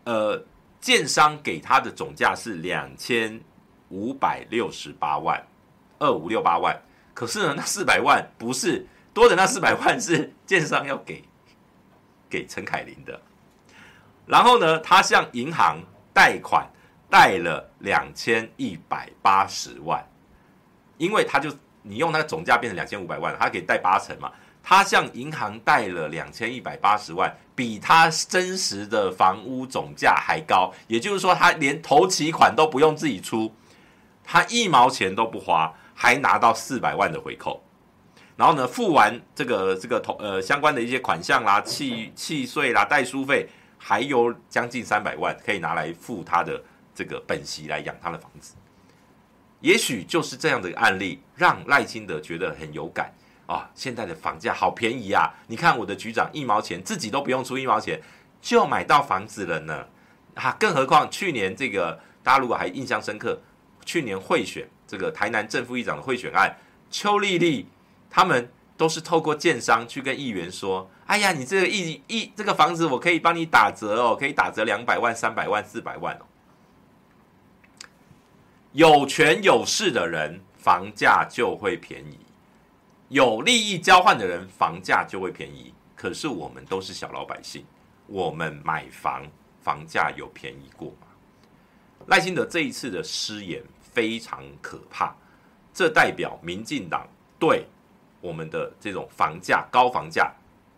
呃，建商给他的总价是两千五百六十八万。二五六八万，可是呢，那四百万不是多的，那四百 万是建商要给给陈凯琳的。然后呢，他向银行贷款贷了两千一百八十万，因为他就你用那个总价变成两千五百万，他可以贷八成嘛。他向银行贷了两千一百八十万，比他真实的房屋总价还高。也就是说，他连头期款都不用自己出，他一毛钱都不花。还拿到四百万的回扣，然后呢，付完这个这个投呃相关的一些款项啦、契契税啦、代书费，还有将近三百万可以拿来付他的这个本息来养他的房子。也许就是这样的一个案例，让赖清德觉得很有感啊！现在的房价好便宜啊！你看我的局长一毛钱自己都不用出一毛钱就买到房子了呢，啊！更何况去年这个大家如果还印象深刻，去年贿选。这个台南正副议长的贿选案，邱丽丽他们都是透过建商去跟议员说：“哎呀，你这个一一这个房子我可以帮你打折哦，可以打折两百万、三百万、四百万哦。”有权有势的人，房价就会便宜；有利益交换的人，房价就会便宜。可是我们都是小老百姓，我们买房，房价有便宜过吗？赖清德这一次的失言。非常可怕，这代表民进党对我们的这种房价高房价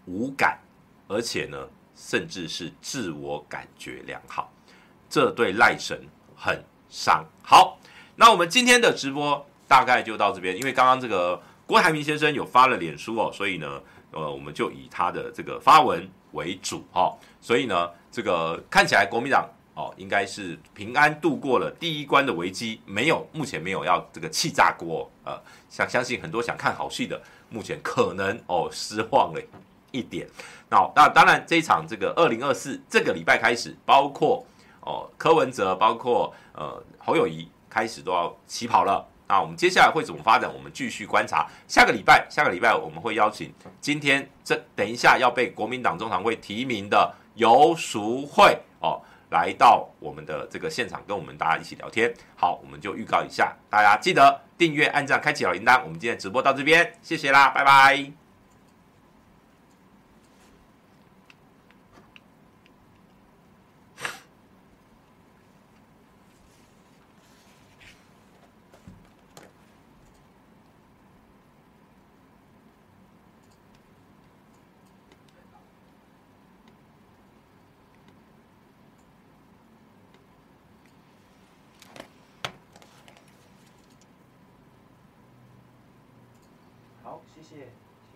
无感，而且呢，甚至是自我感觉良好，这对赖神很伤。好，那我们今天的直播大概就到这边，因为刚刚这个郭台铭先生有发了脸书哦，所以呢，呃，我们就以他的这个发文为主哈，所以呢，这个看起来国民党。哦，应该是平安度过了第一关的危机，没有，目前没有要这个气炸锅。呃，想相信很多想看好戏的，目前可能哦失望了一点。那那当然，这一场这个二零二四这个礼拜开始，包括哦柯文哲，包括呃侯友宜开始都要起跑了。那我们接下来会怎么发展？我们继续观察。下个礼拜，下个礼拜我们会邀请今天这等一下要被国民党中常会提名的游淑慧哦。来到我们的这个现场，跟我们大家一起聊天。好，我们就预告一下，大家记得订阅、按赞、开启好铃铛。我们今天直播到这边，谢谢啦，拜拜。